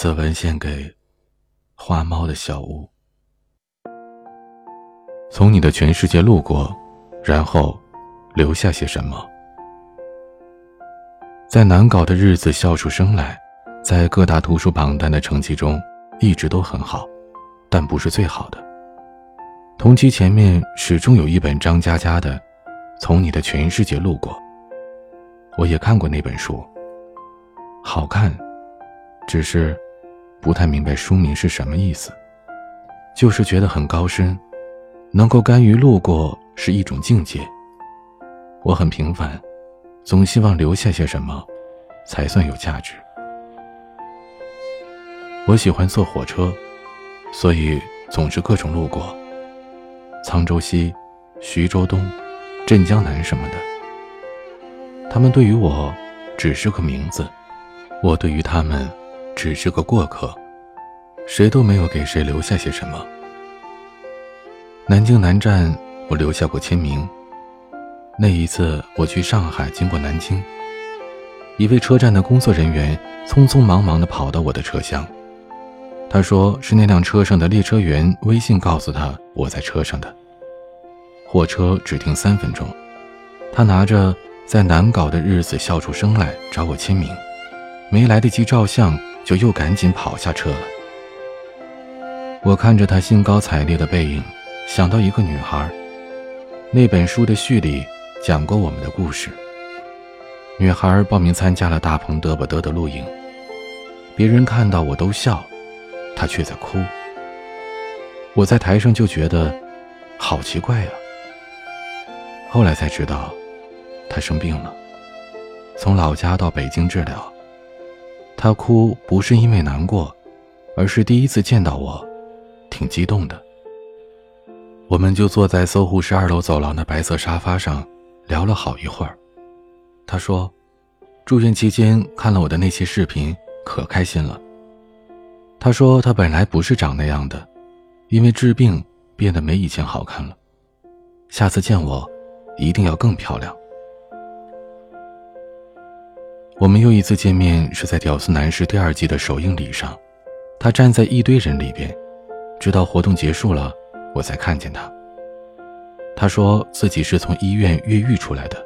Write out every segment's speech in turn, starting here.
此文献给花猫的小屋。从你的全世界路过，然后留下些什么？在难搞的日子笑出声来，在各大图书榜单的成绩中一直都很好，但不是最好的。同期前面始终有一本张嘉佳的《从你的全世界路过》，我也看过那本书，好看，只是不太明白书名是什么意思，就是觉得很高深，能够甘于路过是一种境界。我很平凡。总希望留下些什么，才算有价值。我喜欢坐火车，所以总是各种路过。沧州西、徐州东、镇江南什么的，他们对于我只是个名字，我对于他们只是个过客，谁都没有给谁留下些什么。南京南站，我留下过签名。那一次我去上海，经过南京，一位车站的工作人员匆匆忙忙地跑到我的车厢。他说是那辆车上的列车员微信告诉他我在车上的。火车只停三分钟，他拿着在难搞的日子笑出声来找我签名，没来得及照相，就又赶紧跑下车了。我看着他兴高采烈的背影，想到一个女孩，那本书的序里。讲过我们的故事。女孩报名参加了大鹏嘚不嘚的露营，别人看到我都笑，她却在哭。我在台上就觉得好奇怪呀。后来才知道，她生病了，从老家到北京治疗。她哭不是因为难过，而是第一次见到我，挺激动的。我们就坐在搜狐十二楼走廊的白色沙发上。聊了好一会儿，他说：“住院期间看了我的那些视频，可开心了。”他说：“他本来不是长那样的，因为治病变得没以前好看了。下次见我，一定要更漂亮。”我们又一次见面是在《屌丝男士》第二季的首映礼上，他站在一堆人里边，直到活动结束了，我才看见他。他说自己是从医院越狱出来的，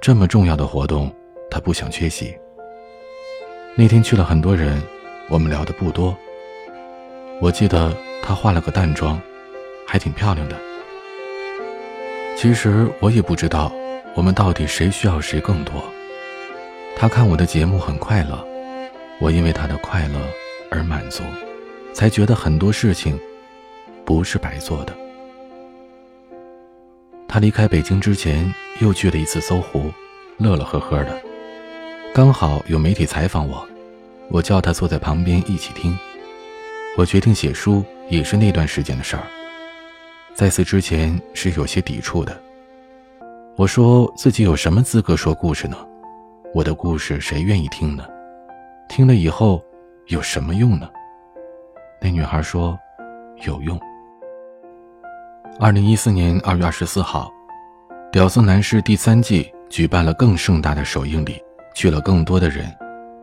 这么重要的活动，他不想缺席。那天去了很多人，我们聊的不多。我记得他化了个淡妆，还挺漂亮的。其实我也不知道我们到底谁需要谁更多。他看我的节目很快乐，我因为他的快乐而满足，才觉得很多事情不是白做的。他离开北京之前，又去了一次搜狐，乐乐呵呵的。刚好有媒体采访我，我叫他坐在旁边一起听。我决定写书，也是那段时间的事儿。在此之前是有些抵触的。我说自己有什么资格说故事呢？我的故事谁愿意听呢？听了以后有什么用呢？那女孩说，有用。二零一四年二月二十四号，《屌丝男士》第三季举办了更盛大的首映礼，去了更多的人，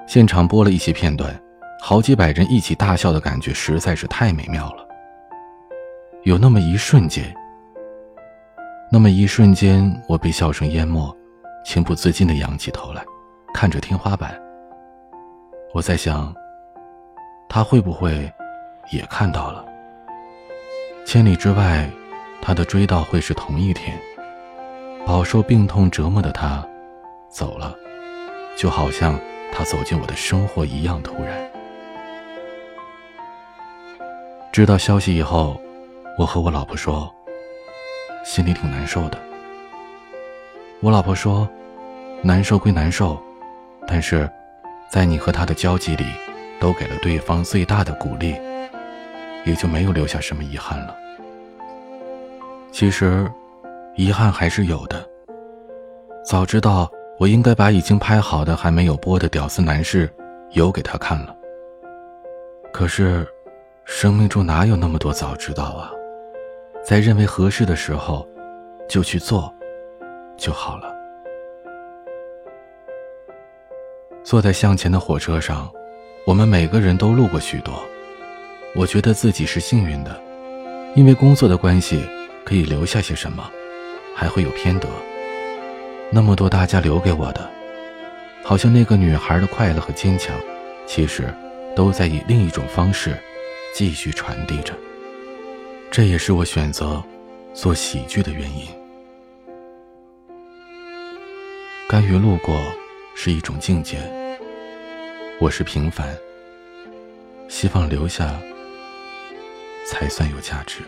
现场播了一些片段，好几百人一起大笑的感觉实在是太美妙了。有那么一瞬间，那么一瞬间，我被笑声淹没，情不自禁地仰起头来，看着天花板。我在想，他会不会也看到了？千里之外。他的追悼会是同一天，饱受病痛折磨的他走了，就好像他走进我的生活一样突然。知道消息以后，我和我老婆说，心里挺难受的。我老婆说，难受归难受，但是，在你和他的交集里，都给了对方最大的鼓励，也就没有留下什么遗憾了。其实，遗憾还是有的。早知道我应该把已经拍好的还没有播的《屌丝男士》邮给他看了。可是，生命中哪有那么多早知道啊？在认为合适的时候，就去做，就好了。坐在向前的火车上，我们每个人都路过许多，我觉得自己是幸运的，因为工作的关系可以留下些什么，还会有偏得。那么多大家留给我的，好像那个女孩的快乐和坚强，其实都在以另一种方式继续传递着。这也是我选择做喜剧的原因。甘于路过是一种境界。我是平凡，希望留下才算有价值。